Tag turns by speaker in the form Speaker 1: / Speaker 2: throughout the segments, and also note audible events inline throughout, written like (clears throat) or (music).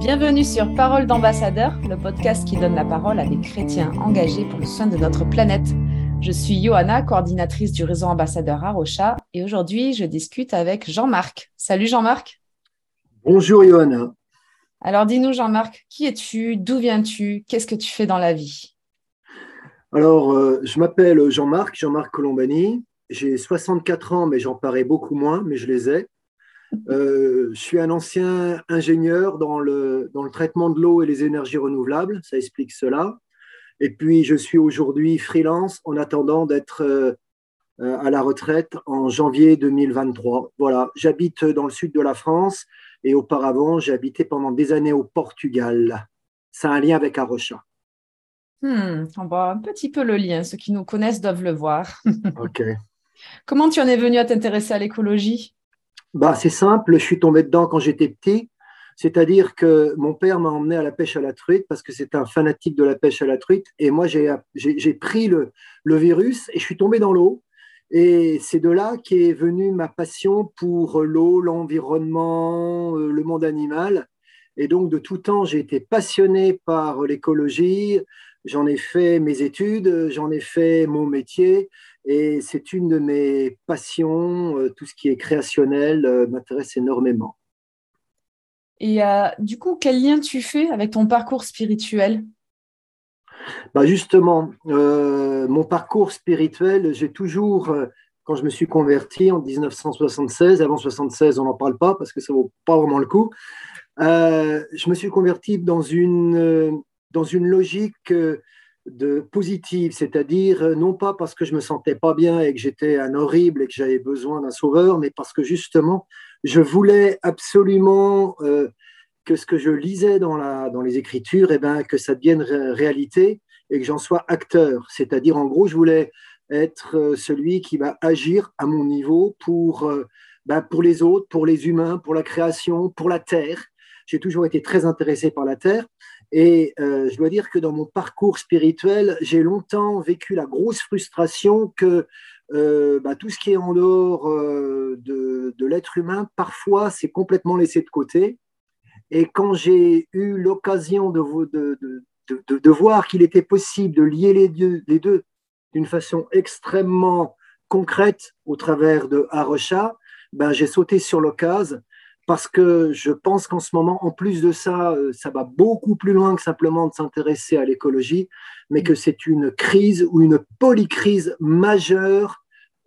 Speaker 1: Bienvenue sur Parole d'ambassadeur, le podcast qui donne la parole à des chrétiens engagés pour le soin de notre planète. Je suis Johanna, coordinatrice du réseau ambassadeur à Rocha, et aujourd'hui je discute avec Jean-Marc. Salut Jean-Marc.
Speaker 2: Bonjour Johanna.
Speaker 1: Alors dis-nous Jean-Marc, qui es-tu? D'où viens-tu? Qu'est-ce que tu fais dans la vie?
Speaker 2: Alors, euh, je m'appelle Jean-Marc, Jean-Marc Colombani. J'ai 64 ans, mais j'en parais beaucoup moins, mais je les ai. Euh, je suis un ancien ingénieur dans le, dans le traitement de l'eau et les énergies renouvelables, ça explique cela. Et puis, je suis aujourd'hui freelance en attendant d'être euh, à la retraite en janvier 2023. Voilà, j'habite dans le sud de la France et auparavant, j'ai habité pendant des années au Portugal. Ça a un lien avec Arocha.
Speaker 1: Hmm, on voit un petit peu le lien. Ceux qui nous connaissent doivent le voir.
Speaker 2: OK. (laughs)
Speaker 1: Comment tu en es venu à t'intéresser à l'écologie?
Speaker 2: Bah, C'est simple, je suis tombé dedans quand j'étais petit. C'est-à-dire que mon père m'a emmené à la pêche à la truite parce que c'est un fanatique de la pêche à la truite. Et moi, j'ai pris le, le, virus et je suis tombé dans l'eau. Et c'est de là qu'est venue ma passion pour l'eau, l'environnement, euh, le monde animal. Et donc, de tout temps, j'ai été passionné par l'écologie. J'en ai fait mes études, j'en ai fait mon métier. Et c'est une de mes passions. Euh, tout ce qui est créationnel euh, m'intéresse énormément.
Speaker 1: Et euh, du coup, quel lien tu fais avec ton parcours spirituel?
Speaker 2: Bah Justement, mon parcours spirituel, j'ai toujours, quand je me suis converti en 1976, avant 76, on n'en parle pas parce que ça ne vaut pas vraiment le coup, je me suis converti dans une, dans une logique de positive, c'est-à-dire euh, non pas parce que je me sentais pas bien et que j'étais un horrible et que j'avais besoin d'un sauveur, mais parce que justement, je voulais absolument euh, que ce que je lisais dans, la, dans les Écritures, eh ben, que ça devienne réalité et que j'en sois acteur. C'est-à-dire, en gros, je voulais être euh, celui qui va agir à mon niveau pour, ben, pour les autres, pour les humains, pour la création, pour la terre. J'ai toujours été très intéressé par la terre. Et euh, je dois dire que dans mon parcours spirituel, j'ai longtemps vécu la grosse frustration que euh, bah, tout ce qui est en dehors euh, de, de l'être humain, parfois, c'est complètement laissé de côté. Et quand j'ai eu l'occasion de, de, de, voir qu'il était possible de lier les deux, les deux d'une façon extrêmement concrète au travers de Harocha, ben, j'ai sauté sur l'occasion parce que je pense qu'en ce moment, en plus de ça, euh, ça va beaucoup plus loin que simplement de s'intéresser à l'écologie, mais que c'est une crise ou une polycrise majeure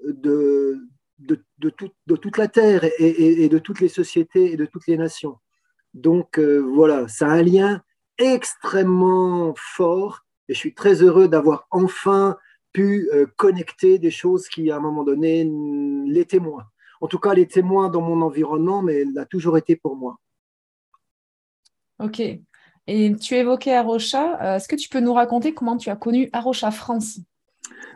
Speaker 2: de, de, toute la Terre et, de toutes les sociétés et de toutes les nations. Donc euh, voilà, ça a un lien extrêmement fort et je suis très heureux d'avoir enfin pu euh, connecter des choses qui, à un moment donné, l'étaient moins en tout cas, elle est témoin dans mon environnement, mais elle a toujours été pour moi.
Speaker 1: Ok. Et tu évoquais Arocha. Euh, est-ce que tu peux nous raconter comment tu as connu Arocha France?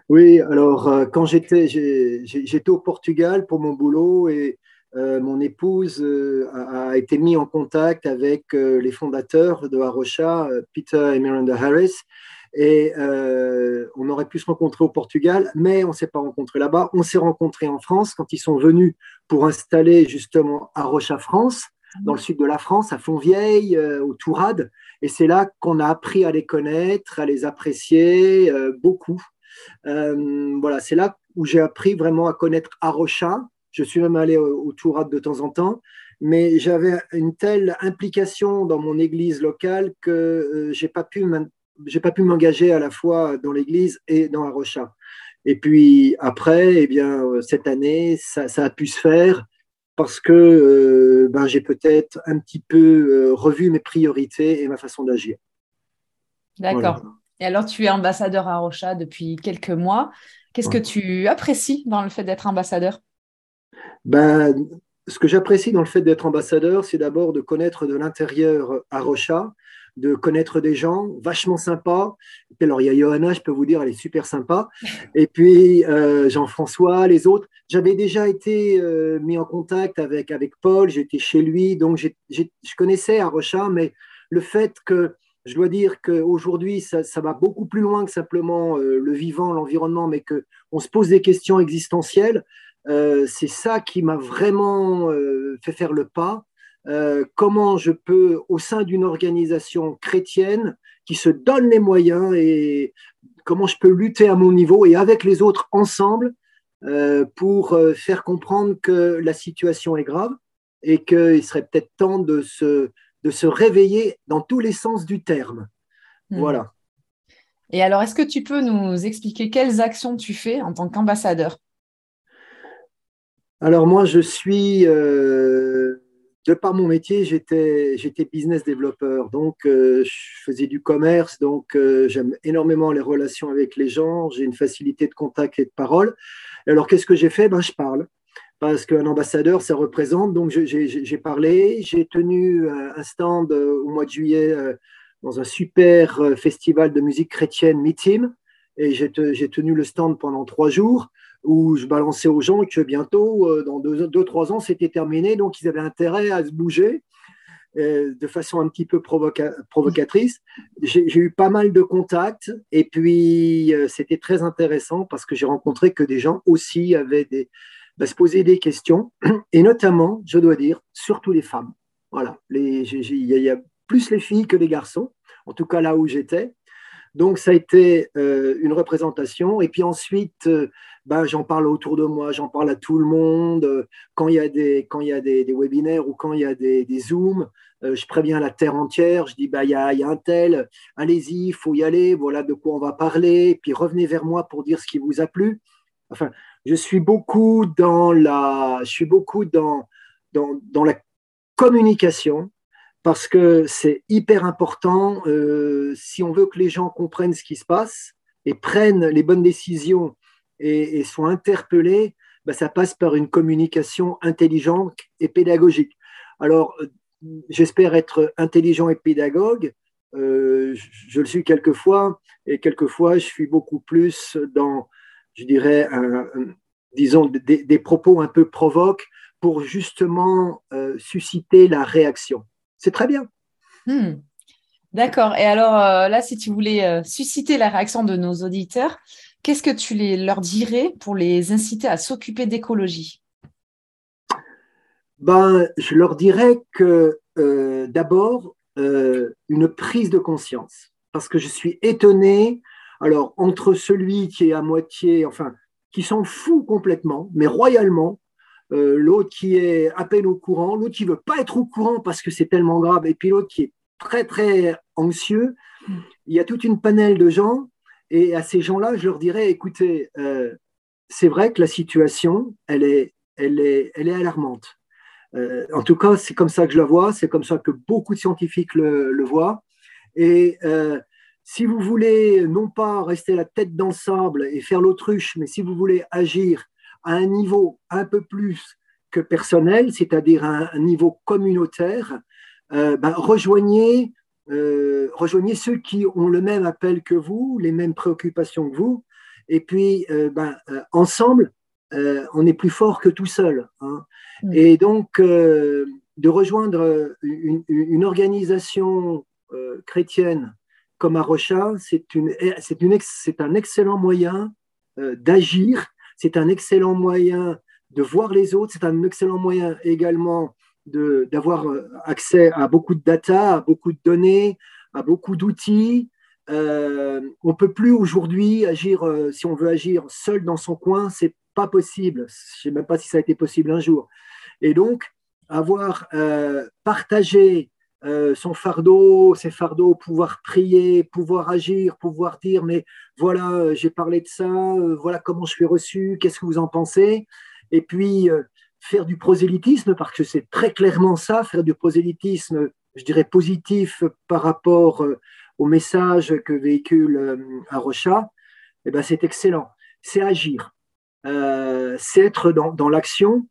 Speaker 2: Oui, alors euh, quand j'étais, j'étais au Portugal pour mon boulot et euh, mon épouse a, été mise en contact avec les fondateurs de Arocha, Peter et Miranda Harris. Et euh, on aurait pu se rencontrer au Portugal, mais on ne s'est pas rencontré là-bas. On s'est rencontrés en France quand ils sont venus pour installer justement à Rocha France, dans le sud de la France, à Fontvieille, euh, au Tourade. Et c'est là qu'on a appris à les connaître, à les apprécier euh, beaucoup. voilà, c'est là où j'ai appris vraiment à connaître Arocha. Je suis même allé au, au Tourade de temps en temps, mais j'avais une telle implication dans mon église locale que j'ai pas pu j'ai pas pu m'engager à la fois dans l'Église et dans Arocha. Et puis après, eh bien, cette année, ça, a pu se faire parce que euh, ben, j'ai peut-être un petit peu euh, revu mes priorités et ma façon d'agir.
Speaker 1: D'accord. Et alors, tu es ambassadeur à Rocha depuis quelques mois. Qu'est-ce que tu apprécies dans le fait d'être ambassadeur?
Speaker 2: Ben, Ce que j'apprécie dans le fait d'être ambassadeur, c'est d'abord de connaître de l'intérieur à Rocha de connaître des gens vachement sympas. Et alors, il y a Johanna, je peux vous dire, elle est super sympa. (laughs) Et puis, euh, Jean-François, les autres. J'avais déjà été euh, mis en contact avec, avec Paul, j'étais chez lui, donc je connaissais Arocha, mais le fait que je dois dire qu'aujourd'hui, ça, ça va beaucoup plus loin que simplement euh, le vivant, l'environnement, mais qu'on se pose des questions existentielles. c'est ça qui m'a vraiment fait faire le pas comment je peux, au sein d'une organisation chrétienne qui se donne les moyens et comment je peux lutter à mon niveau et avec les autres ensemble pour faire comprendre que la situation est grave et qu'il serait peut-être temps de se, de se réveiller dans tous les sens du terme. Hmm. Voilà.
Speaker 1: Et alors, est-ce que tu peux nous expliquer quelles actions tu fais en tant qu'ambassadeur?
Speaker 2: Alors moi, je suis, euh, de par mon métier, j'étais, business développeur, donc euh, je faisais du commerce, donc euh, j'aime énormément les relations avec les gens, j'ai une facilité de contact et de parole. alors, qu'est-ce que j'ai fait? Ben, Je parle. Parce qu'un ambassadeur, ça représente. Donc, j'ai parlé, j'ai tenu euh, un stand au mois de juillet dans un super festival de musique chrétienne, Mitim, et j'ai tenu le stand pendant trois jours où je balançais aux gens que bientôt, dans deux, deux trois ans, c'était terminé, donc ils avaient intérêt à se bouger de façon un petit peu provocatrice. J'ai eu pas mal de contacts et puis c'était très intéressant parce que j'ai rencontré que des gens aussi avaient des, bah, se poser des questions, (clears throat) et notamment, je dois dire, surtout les femmes. Voilà, il y, a plus les filles que les garçons, en tout cas là où j'étais. Donc, ça a été euh, une représentation. Et puis ensuite, euh, bah, j'en parle autour de moi, j'en parle à tout le monde. Quand il y a des, quand il y a des, webinaires ou quand il y a des, Zooms, euh, je préviens la terre entière. Je dis, bah, il, y a, un tel, allez-y, il faut y aller, voilà de quoi on va parler. Puis revenez vers moi pour dire ce qui vous a plu. Enfin, je suis beaucoup dans, la communication parce que c'est hyper important euh, si on veut que les gens comprennent ce qui se passe et prennent les bonnes décisions et, soient interpellés, bah, ça passe par une communication intelligente et pédagogique. Alors, euh, j'espère être intelligent et pédagogue. Euh, je, le suis quelquefois et quelquefois je suis beaucoup plus dans je dirais, disons, des, propos un peu provoques pour justement susciter la réaction. C'est très bien.
Speaker 1: Hmm. D'accord. Et alors euh, là, si tu voulais euh, susciter la réaction de nos auditeurs, qu'est-ce que tu les, leur dirais pour les inciter à s'occuper d'écologie?
Speaker 2: Ben, Je leur dirais que d'abord, une prise de conscience. Parce que je suis étonné alors, entre celui qui est à moitié, enfin, qui s'en fout complètement, mais royalement, euh, l'autre qui est à peine au courant, l'autre qui veut pas être au courant parce que c'est tellement grave, et puis l'autre qui est très, très anxieux, il y a toute une panelle de gens, et à ces gens-là, je leur dirais, écoutez, euh, c'est vrai que la situation, elle est, elle est, elle est alarmante. Euh, en tout cas, c'est comme ça que je la vois, c'est comme ça que beaucoup de scientifiques le, le voient. Et si vous voulez non pas rester la tête dans le sable et faire l'autruche, mais si vous voulez agir à un niveau un peu plus que personnel, c'est-à-dire à un niveau communautaire, euh, ben, rejoignez, euh, rejoignez ceux qui ont le même appel que vous, les mêmes préoccupations que vous, et puis euh, ben, ensemble, on est plus fort que tout seul. Hein. Mm. Et donc, de rejoindre une, une organisation chrétienne comme à Rocha, c'est un excellent moyen d'agir, c'est un excellent moyen de voir les autres, c'est un excellent moyen également d'avoir euh, accès à beaucoup de data, à beaucoup de données, à beaucoup d'outils. Euh, on ne peut plus aujourd'hui agir, si on veut agir seul dans son coin, c'est pas possible. Je ne sais même pas si ça a été possible un jour. Et donc, avoir partagé euh, son fardeau, ses fardeaux, pouvoir prier, pouvoir agir, pouvoir dire, mais voilà, euh, j'ai parlé de ça, euh, voilà comment je suis reçu, qu'est-ce que vous en pensez? Et puis, faire du prosélytisme, parce que c'est très clairement ça, faire du prosélytisme, je dirais, positif par rapport au message que véhicule Arocha, eh ben, c'est excellent. C'est agir, c'est être dans, dans l'action,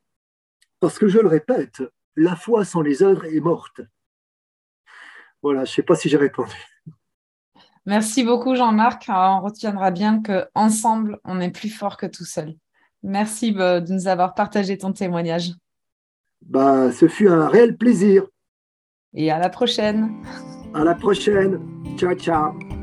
Speaker 2: parce que je le répète, la foi sans les œuvres est morte. Voilà, je ne sais pas si j'ai répondu.
Speaker 1: Merci beaucoup Jean-Marc. On retiendra bien qu'ensemble, on est plus fort que tout seul. Merci bah, de nous avoir partagé ton témoignage.
Speaker 2: Bah, ce fut un réel plaisir.
Speaker 1: Et à la prochaine.
Speaker 2: À la prochaine. Ciao, ciao.